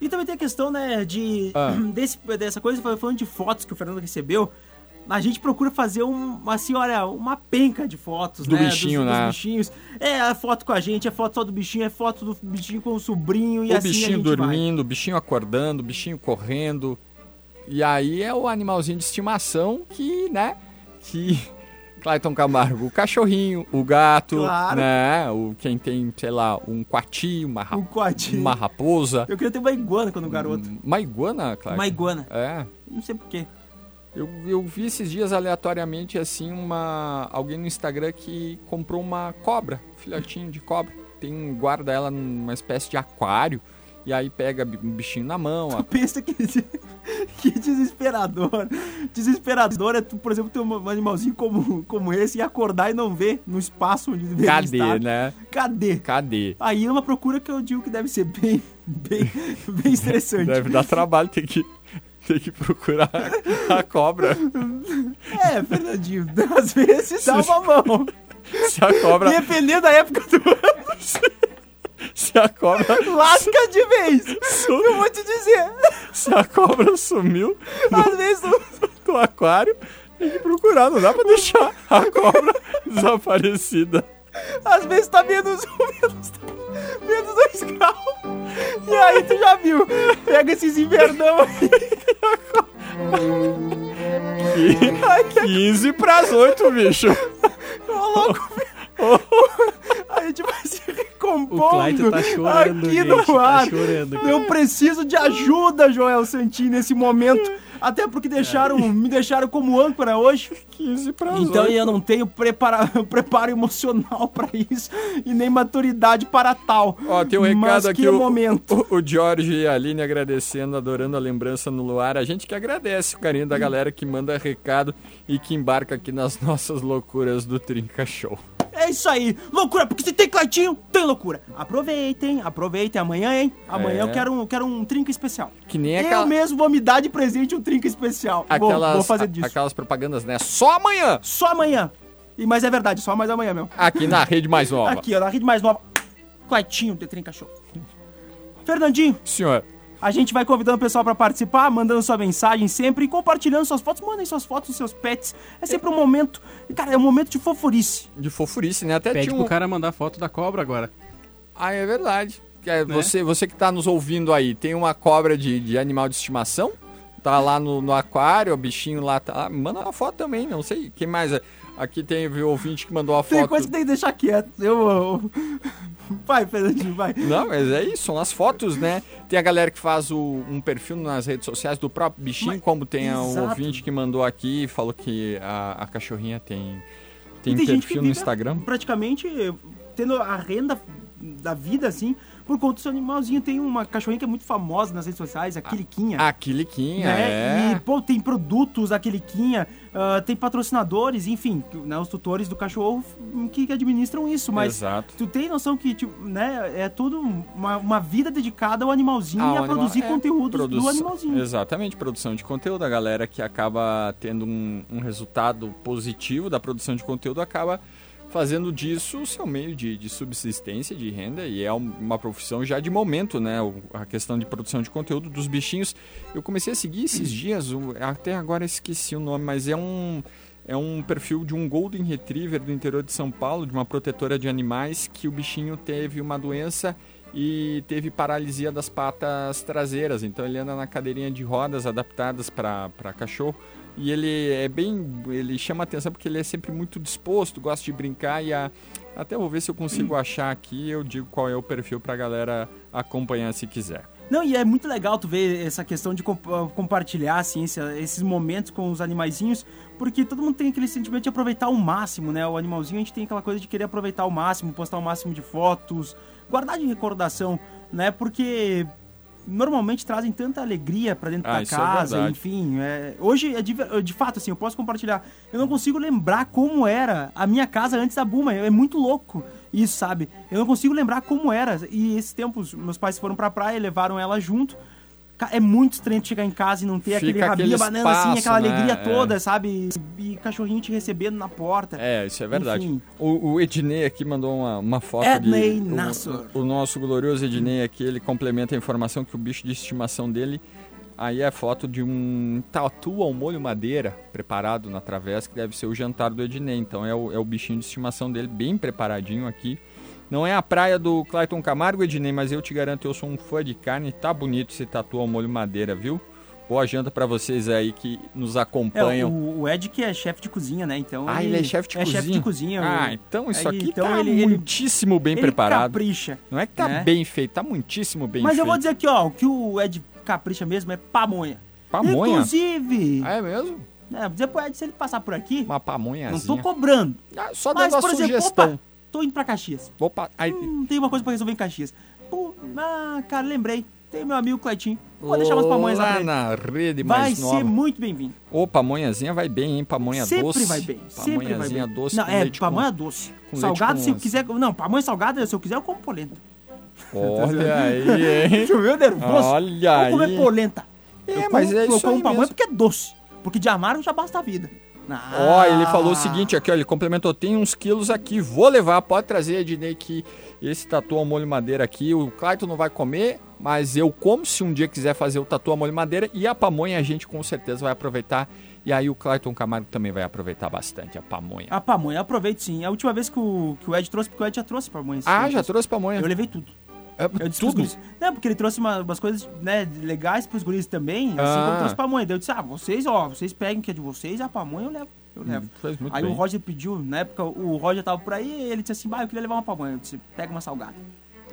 E também tem a questão, né, de... Ah. Desse, dessa coisa, falando de fotos que o Fernando recebeu, a gente procura fazer um, assim, olha, uma penca de fotos, Do né? bichinho, dos, dos né? bichinhos. É a foto com a gente, é foto só do bichinho, é foto do bichinho com o sobrinho e o assim a bichinho dormindo, o bichinho acordando, o bichinho correndo. E aí é o animalzinho de estimação que, né, que... Clayton Camargo, o cachorrinho, o gato, Claro. né, o, quem tem, sei lá, um coati, uma, ra- Um coati. uma raposa. Eu queria ter uma iguana quando garoto. Uma iguana, Clayton? Uma iguana. É. Não sei porquê. Eu, eu vi esses dias aleatoriamente assim uma alguém no Instagram que comprou uma cobra, filhotinho de cobra. Tem guarda ela numa espécie de aquário e aí pega um bichinho na mão. a- Pensa que, que desesperador. Desesperador é, tu, por exemplo, ter um animalzinho como, como esse e acordar e não ver no espaço onde deveria Cadê, estar. né? Cadê? Cadê? Aí é uma procura que eu digo que deve ser bem, bem, bem estressante. Deve dar trabalho ter que ter que procurar a cobra. É, Fernandinho, às vezes dá uma mão. Se a cobra, Dependendo da época do ano, se a cobra, lasca de vez. Eu vou te dizer. se a cobra sumiu Às vezes do aquário, tem que procurar, não dá pra deixar a cobra desaparecida. Às vezes tá menos um, menos, menos dois graus. E aí tu já viu. Pega esses invernão aí. 15 pras 8, bicho. Ô, louco, A gente vai se recompondo O Clayton tá chorando, aqui gente, no tá ar. chorando, cara. Eu preciso de ajuda, Joel Santin, nesse momento. Até porque deixaram, me deixaram como âncora hoje. 15 pras Então 8. eu não tenho prepara, preparo emocional pra isso e nem maturidade para tal. Ó, tem um recado aqui, o, momento. o, o Jorge e a Aline agradecendo, adorando a lembrança no luar. A gente que agradece o carinho da galera que manda recado e que embarca aqui nas nossas loucuras do Trinca Show. É isso aí. Loucura, porque se tem Claitinho, tem loucura. Aproveitem, aproveitem. Amanhã, hein? Amanhã É. eu quero, um- quero um trinca especial. Que nem Eu aquela, mesmo vou me dar de presente um trinca especial. Vou- aquelas, vou, fazer a- disso. aquelas propagandas, né? Só amanhã, Só amanhã. E, mas é verdade, só mais amanhã mesmo. aqui na Rede Mais Nova. Aqui, ó, na rede mais nova. Claitinho, de Trinca Show. Fernandinho, Senhor, a gente vai convidando o pessoal pra participar, mandando sua mensagem sempre e compartilhando suas fotos. Mandem suas fotos dos seus pets. É sempre um momento. Cara, é um momento de fofurice. de fofurice, né? Até Pede tinha pro um... cara mandar foto da cobra agora. Ah, é verdade. É, Né? você, você que tá nos ouvindo aí, tem uma cobra de, de animal de estimação? Tá lá no, no aquário, o bichinho lá tá lá. Manda uma foto também, não sei. Quem mais? Aqui tem o ouvinte que mandou a Tem foto. coisa que tem que deixar quieto. Eu. Vai, Fernandinho, vai. Não, mas é isso, são as fotos, né? Tem a galera que faz o- um perfil nas redes sociais do próprio bichinho, Mas- como tem o exato. ouvinte que mandou aqui e falou que a, a cachorrinha tem, tem, tem perfil no Instagram. praticamente tendo a renda da vida, assim, por conta do seu animalzinho. Tem uma cachorrinha que é muito famosa nas redes sociais, a Quiliquinha. A Quiliquinha, né? é. E, pô, tem produtos da Quiliquinha, ah, tem patrocinadores, enfim, né, os tutores do cachorro que, administram isso, mas Exato. tu tem noção que, tipo, né, é tudo uma, uma vida dedicada ao animalzinho Ah, e a animal- produzir é, conteúdos do produção- animalzinho. Exatamente, produção de conteúdo. A galera que acaba tendo um, um resultado positivo da produção de conteúdo acaba fazendo disso o seu meio de, de subsistência, de renda, e é um- uma profissão já de momento, né? A questão de produção de conteúdo dos bichinhos. Eu comecei a seguir esses dias, até agora esqueci o nome, mas é um. É um perfil de um Golden Retriever do interior de São Paulo, de uma protetora de animais, que o bichinho teve uma doença e teve paralisia das patas traseiras. Então ele anda na cadeirinha de rodas adaptadas para cachorro. E ele é bem. Ele chama atenção porque ele é sempre muito disposto, gosta de brincar. E a, até vou ver se eu consigo achar aqui. Eu digo qual é o perfil para galera acompanhar se quiser. Não, e é muito legal tu ver essa questão de comp- ah, compartilhar, assim, esse- esses momentos com os animaizinhos, porque todo mundo tem aquele sentimento de aproveitar o máximo, né? O animalzinho a gente tem aquela coisa de querer aproveitar o máximo, postar o máximo de fotos, guardar de recordação, né? Porque normalmente trazem tanta alegria pra dentro Ah, da é casa, verdade. enfim. é- hoje, é de, de fato, assim, eu posso compartilhar. Eu não consigo lembrar como era a minha casa antes da Buma. É muito louco isso, sabe? Eu não consigo lembrar como era. E esses tempos, meus pais foram pra praia, levaram ela junto. É muito estranho chegar em casa e não ter Fica aquele rabinho aquele banana, assim, aquela né? alegria É. toda, sabe? E cachorrinho te recebendo na porta. É, isso é verdade. O, o Ednei aqui mandou uma, uma foto Ednei de... Nassor. O, o nosso glorioso Ednei aqui, ele complementa a informação que o bicho de estimação dele... Aí é foto de um tatu ao molho madeira preparado na travessa, que deve ser o jantar do Ednei. Então é o, é o bichinho de estimação dele, bem preparadinho aqui. Não é a praia do Clayton Camargo, Ednei, mas eu te garanto, eu sou um fã de carne. Tá bonito esse tatu ao molho madeira, viu? Boa janta pra vocês aí que nos É, acompanham. o, o Ed que é chefe de cozinha, né? Então Ah, ele é chefe de é cozinha? chefe de cozinha. Ah, então isso aí, aqui então tá ele- ele- muitíssimo bem ele preparado. capricha. Não é que tá né? bem feito, tá muitíssimo bem Mas feito. eu vou dizer aqui, ó, o que o Ed capricha mesmo é pamonha. Pamonha? Inclusive, Ah, é mesmo? né, vou dizer pro Ed, se ele passar por aqui, Uma pamonhazinha. não tô cobrando. Ah, só Mas, dando a por exemplo, sugestão. opa, tô indo pra Caxias. Opa, aí... Hum, tem uma coisa pra resolver em Caxias. Pô, ah, cara, lembrei. Tem meu amigo Cleitinho. Vou deixar umas pamonhas lá lá na rede Vai mais ser nova. muito bem-vindo. Ô, pamonhazinha vai bem, hein? Pamonha Sempre doce. vai bem. Sempre vai Pamonhazinha bem. doce Não, é, leite com- pamonha doce. com Salgado, se eu quiser. Não, pamonha salgada, se eu quiser, eu como polenta. Olha aí, hein? Viu nervoso? Olha Vou comer aí. polenta. É, eu mas como, é eu isso como aí pamonha mesmo. porque é doce. Porque de amargo já basta a vida. Ó, ele Ah. falou o seguinte aqui, ó, ele complementou, tem uns quilos aqui, vou levar, pode trazer, Ednei, que esse tatu ao molho madeira aqui, o Clayton não vai comer, mas eu como se um dia quiser fazer o tatu ao molho madeira, e a pamonha a gente com certeza vai aproveitar, e aí o Clayton Camargo também vai aproveitar bastante a pamonha. A pamonha, aproveite sim. A última vez que o, que o Ed trouxe, porque o Ed já trouxe pamonha. Ah, já trouxe pamonha? Eu levei tudo. Eu disse pros tudo? guris. Não, porque ele trouxe uma- umas coisas né, legais pros guris também, assim Ah. como trouxe pamonha. Daí eu disse, ah, vocês, ó, vocês peguem que é de vocês, a pamonha eu levo. Eu levo. fez muito aí bem. o Roger pediu, na época o Roger tava por aí e ele disse assim, bah, eu queria levar uma pamonha. Eu disse, pega uma salgada.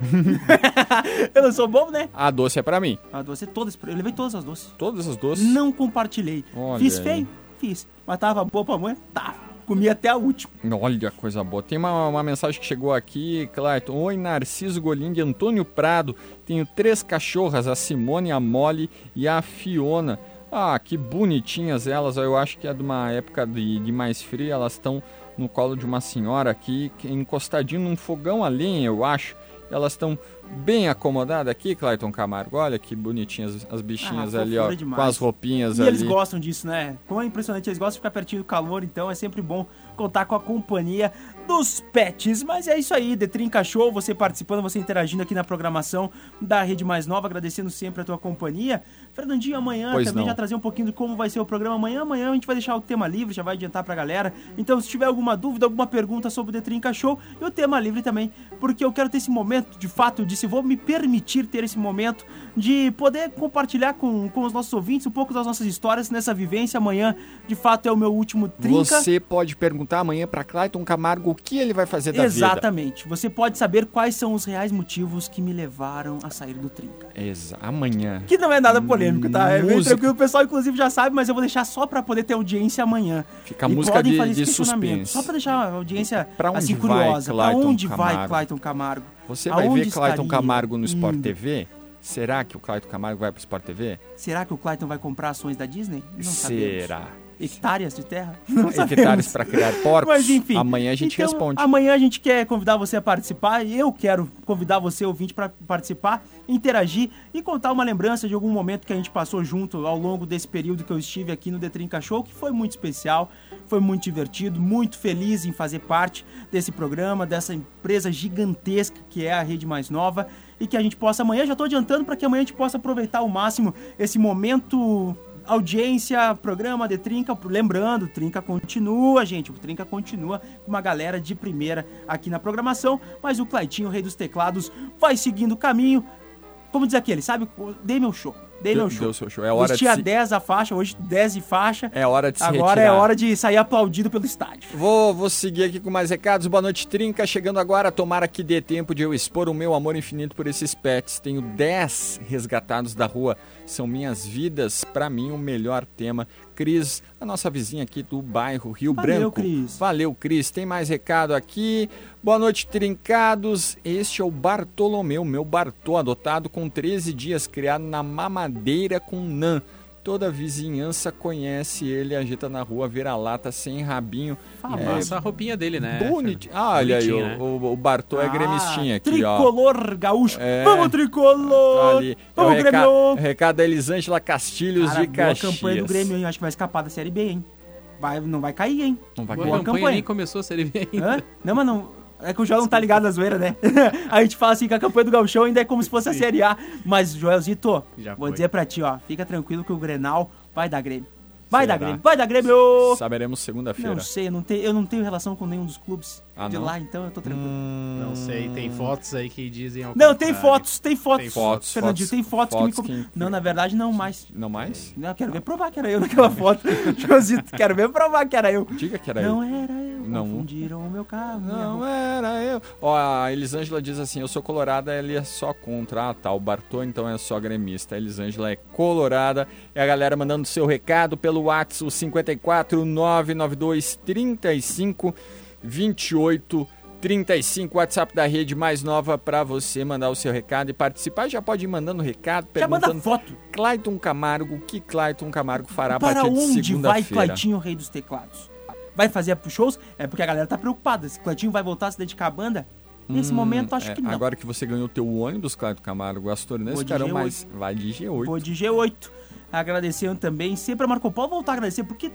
eu não sou bobo, né? A doce é pra mim. A doce, todas, eu levei todas as doces. Todas as doces? Não compartilhei. Olha Fiz aí. feio? Fiz. Mas tava boa a pamonha? Tá. Comi até a última. Olha, coisa boa. Tem uma, uma mensagem que chegou aqui, Clayton. Oi, Narciso Golim de Antônio Prado. Tenho três cachorras, a Simone, a Molly e a Fiona. Ah, que bonitinhas elas. Eu acho que é de uma época de, de mais frio. Elas estão no colo de uma senhora aqui, encostadinho num fogão a lenha, eu acho. Elas estão bem acomodadas aqui, Clayton Camargo. Olha que bonitinhas as bichinhas Ah, ali, ó. demais. Com as roupinhas E ali. eles gostam disso, né? Como é impressionante, eles gostam de ficar pertinho do calor, então é sempre bom contar com a companhia dos pets. Mas é isso aí, Detrim Cachorro, você participando, você interagindo aqui na programação da Rede Mais Nova, agradecendo sempre a tua companhia. Fernandinho, amanhã Pois também não. já trazer um pouquinho de como vai ser o programa amanhã. Amanhã a gente vai deixar o tema livre, já vai adiantar pra galera. Então, se tiver alguma dúvida, alguma pergunta sobre o Detrim Cachorro, e o tema livre também, porque eu quero ter esse momento, de fato, eu disse, vou me permitir ter esse momento de poder compartilhar com, com os nossos ouvintes um pouco das nossas histórias nessa vivência. Amanhã, de fato, é o meu último Trinca. Você pode perguntar amanhã para Clayton Camargo o que ele vai fazer da vida. Exatamente. Você pode saber quais são os reais motivos que me levaram a sair do Trinca. Exa amanhã. Que não é nada polêmico, tá? É bem tranquilo, o pessoal inclusive já sabe, mas eu vou deixar só pra poder ter audiência amanhã. Fica a E música podem de- fazer de suspense. Só pra deixar a audiência Pra onde assim vai, curiosa. Pra onde vai Camargo? Clayton Camargo? Você vai Aonde ver Clayton Camargo no Sport indo? TV? Será que o Clayton Camargo vai pro Sport TV? Será que o Clayton vai comprar ações da Disney? Não sabemos. Hectares de terra? Não Hectares para criar porcos? Mas enfim. Amanhã a gente então, responde. Amanhã a gente quer convidar você a participar e eu quero convidar você, ouvinte, para participar, interagir e contar uma lembrança de algum momento que a gente passou junto ao longo desse período que eu estive aqui no Detrinca Show, que foi muito especial, foi muito divertido, muito feliz em fazer parte desse programa, dessa empresa gigantesca que é a Rede Mais Nova e que a gente possa amanhã, já estou adiantando para que amanhã a gente possa aproveitar ao máximo esse momento audiência, programa de Trinca. Lembrando, Trinca continua, gente. O Trinca continua com uma galera de primeira aqui na programação. Mas o Claitinho, o rei dos teclados, vai seguindo o caminho. Como diz aquele, sabe? Dei meu show. Dei meu show. deu seu show. É hora de Vestia se- 10 a faixa, hoje 10 de faixa. É hora de se Agora retirar. é hora de sair aplaudido pelo estádio. Vou, vou seguir aqui com mais recados. Boa noite, Trinca. Chegando agora, tomara que dê tempo de eu expor o meu amor infinito por esses pets. Tenho 10 resgatados da rua. São minhas vidas. Pra mim, o melhor tema. Cris, a nossa vizinha aqui do bairro Rio Valeu, Branco. Cris. Valeu, Cris. Tem mais recado aqui. Boa noite, trincados. Este é o Bartolomeu, meu Bartô, adotado com 13 dias, criado na mamadeira com Nan. Toda a vizinhança conhece ele, agita na rua, vira-lata sem rabinho. É, essa roupinha dele, né? Bonito. Ah, olha aí, né? o, o, Bartô é Ah, gremistinha aqui, ó. Tricolor gaúcho. É. Vamos, tricolor! Ali. É o Vamos, reca- Grêmio! recado da Elisângela Castilhos Cara, de boa Caxias. campanha do Grêmio, hein? Acho que vai escapar da Série B, hein? Vai, não vai cair, hein? Não vai Boa cair. campanha, nem começou a Série B ainda. Hã? Não, mas não. É que o Joel não tá ligado na zoeira, né? a gente fala assim que a campanha do Gauchão ainda é como se fosse a Série A. Mas, Joelzito, Já vou foi. dizer pra ti, ó. Fica tranquilo que o Grenal vai dar Grêmio. Vai Será? dar Grêmio, vai dar Grêmio! Saberemos segunda-feira. Não sei, eu não, tenho, eu não tenho relação com nenhum dos clubes Ah, de não? lá, então eu tô tranquilo. Não sei, tem fotos aí que dizem. ao Não, tem contrário. fotos, tem fotos. Tem fotos, Fernandinho, fotos, tem fotos, fotos que me... que- Não, na verdade, não mais. Não mais? Não, eu quero ver provar que era eu naquela foto. Joelzito, quero ver provar que era eu. Diga que era não eu. era eu, Não. confundiram o meu carro. Não era eu. Ó, a Elisângela diz assim: eu sou colorada, ele é só contra. Ah, tá. O Bartô então é só gremista. A Elisângela é colorada. É a galera mandando seu recado pelo WhatsApp 54 992 35 28 35, WhatsApp da rede mais nova pra você mandar o seu recado e participar. Já pode ir mandando recado, Já manda perguntando. foto. Clayton Camargo, o que Clayton Camargo fará a Para partir de onde vai segunda-feira? Claitinho, rei dos teclados? Vai fazer shows? É porque a galera tá preocupada. Se Claitinho vai voltar a se dedicar à banda? Nesse Hum, momento, acho é, que não. Agora que você ganhou teu ônibus, Clayton Camargo, as de ficarão G8. mais. Vai de G8. Vou de G8. Agradecendo também, sempre a Marco Polo voltar a agradecer, porque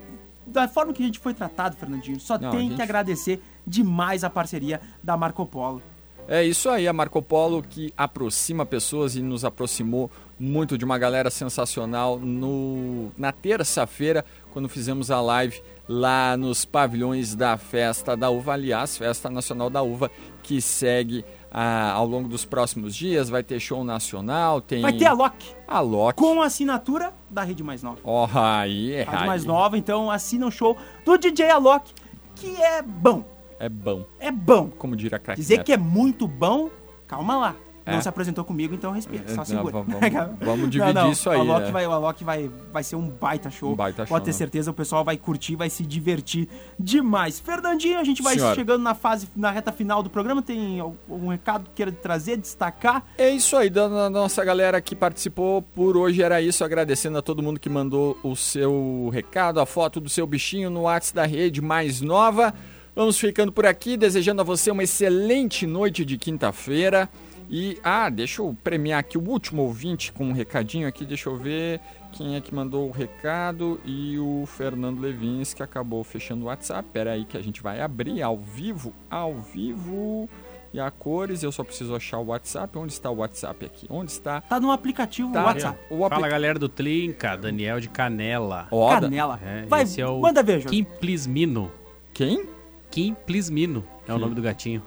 da forma que a gente foi tratado, Fernandinho, só Não, tem gente- que agradecer demais a parceria da Marco Polo. É isso aí, a Marco Polo que aproxima pessoas e nos aproximou muito de uma galera sensacional no, na terça-feira, quando fizemos a live lá nos pavilhões da Festa da Uva, aliás, Festa Nacional da Uva, que segue ah, ao longo dos próximos dias. Vai ter show nacional, tem... Vai ter a Loki. A Loki. Com assinatura da Rede Mais Nova. Ó, aí, é Rede. Mais Nova, então assina o show do DJ Alok, que é bom. É bom. É bom. Como diria a craque Dizer Neto. que é muito bom, calma lá. Não É. se apresentou comigo, então respeita, só não, segura. vamos- vamos- vamos dividir isso aí, O Alok, é. vai, o Alok vai, vai ser um baita show. Um baita Pode show, ter né? certeza, o pessoal vai curtir, vai se divertir demais. Fernandinho, a gente vai Senhora. chegando na fase, na reta final do programa. Tem algum recado que queira trazer, destacar? É isso aí, da nossa galera que participou por hoje era isso, agradecendo a todo mundo que mandou o seu recado, a foto do seu bichinho no WhatsApp da rede mais nova. Vamos ficando por aqui, desejando a você uma excelente noite de quinta-feira. E, ah, deixa eu premiar aqui o último ouvinte com um recadinho aqui, deixa eu ver quem é que mandou o recado e o Fernando Levins que acabou fechando o WhatsApp. Pera aí que a gente vai abrir ao vivo, ao vivo e a cores. Eu só preciso achar o WhatsApp. Onde está o WhatsApp aqui? Onde está? Tá no aplicativo Tá. WhatsApp. O apli- Fala galera do Trinca, Daniel de Canela. Ó, da- Canela. É, Vai, esse é o manda ver, Jorge. Kim Plismino. Quem? Kim Plismino é o nome do gatinho.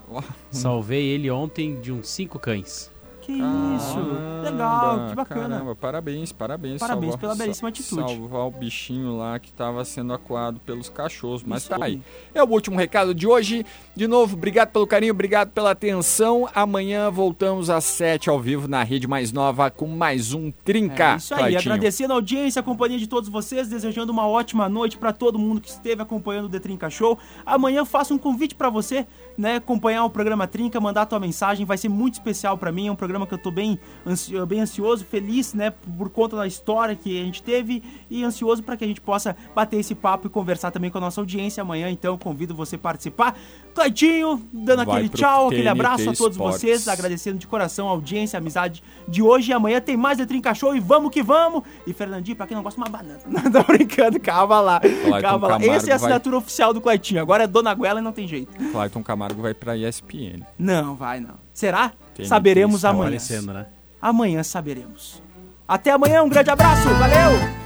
Salvei ele ontem de uns cinco cães. Que isso. Legal, que bacana. Caramba, parabéns, parabéns. Parabéns salvar- pela belíssima atitude. Salvar o bichinho lá que estava sendo acuado pelos cachorros. Mas Isso tá aí. É o último recado de hoje. De novo, obrigado pelo carinho, obrigado pela atenção. Amanhã voltamos às 7 ao vivo na rede mais nova com mais um Trinca. É isso aí, agradecendo a audiência, a companhia de todos vocês, desejando uma ótima noite para todo mundo que esteve acompanhando o The Trinca Show. Amanhã faço um convite para você, né, acompanhar o programa Trinca, mandar tua mensagem, vai ser muito especial para mim, é um programa que eu tô bem, ansi- bem ansioso, feliz, né, por conta da história que a gente teve e ansioso para que a gente possa bater esse papo e conversar também com a nossa audiência amanhã, então convido você a participar. Claitinho, dando Vai aquele tchau, aquele TNT abraço a todos Sports. vocês, agradecendo de coração a audiência, a amizade de hoje e amanhã tem mais The Trinca Show e vamos que vamos! E Fernandinho, pra quem não gosta, uma banana. Não, tô brincando, calma lá. calma lá. Camargo Essa é a vai- assinatura oficial do Claitinho. Agora é Dona Guela e não tem jeito. Clayton Camargo vai pra ESPN. Não, vai não. Será? TNT Saberemos está amanhã. Né? Amanhã saberemos. Até amanhã, um grande abraço, valeu!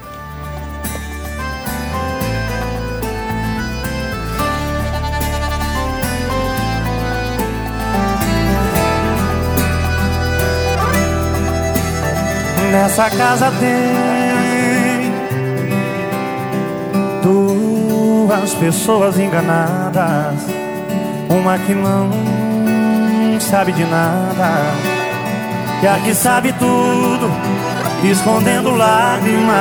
Nessa casa tem duas pessoas enganadas, uma que não sabe de nada, e a que sabe tudo, escondendo lágrimas.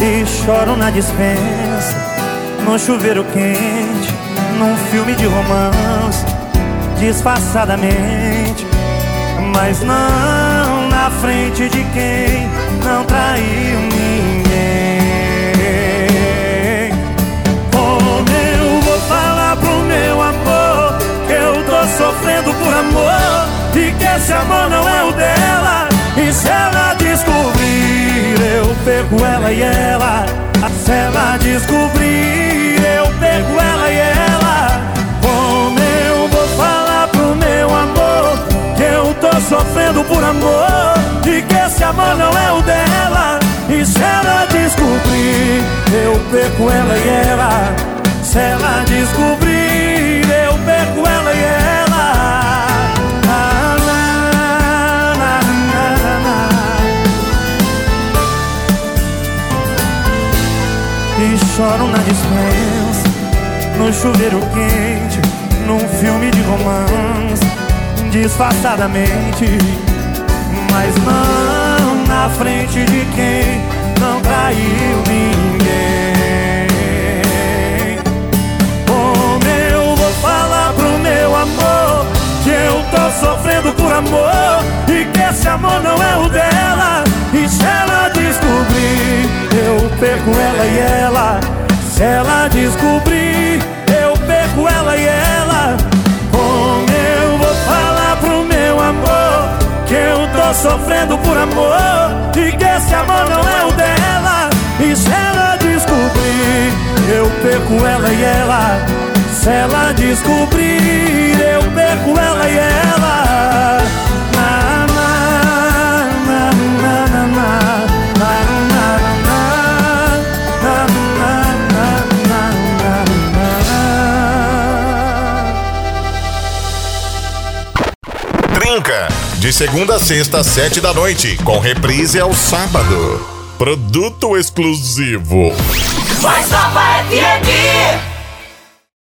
E choro na dispensa, no chuveiro quente, num filme de romance, disfarçadamente mas não na frente de quem não traiu ninguém. Sofrendo por amor e que esse amor não é o dela? E se ela descobrir, eu pego ela e ela. Se ela descobrir, eu pego ela e ela. Como eu vou falar pro meu amor que eu tô sofrendo por amor e que esse amor não é o dela? E se ela descobrir, eu perco ela e ela choro na dispensa, no chuveiro quente, num filme de romance, disfarçadamente, mas não na frente de quem não traiu ninguém. Como eu vou falar pro meu amor que eu tô sofrendo por amor e que esse amor não é o dela? E se ela eu perco ela e ela. Se ela descobrir, eu perco ela e ela. Como eu vou falar pro meu amor que eu tô sofrendo por amor e que esse amor não é o dela? E se ela descobrir, eu perco ela e ela. Se ela descobrir, eu perco ela e ela. De segunda a sexta, às sete da noite, com reprise ao sábado. Produto exclusivo. Nova FM.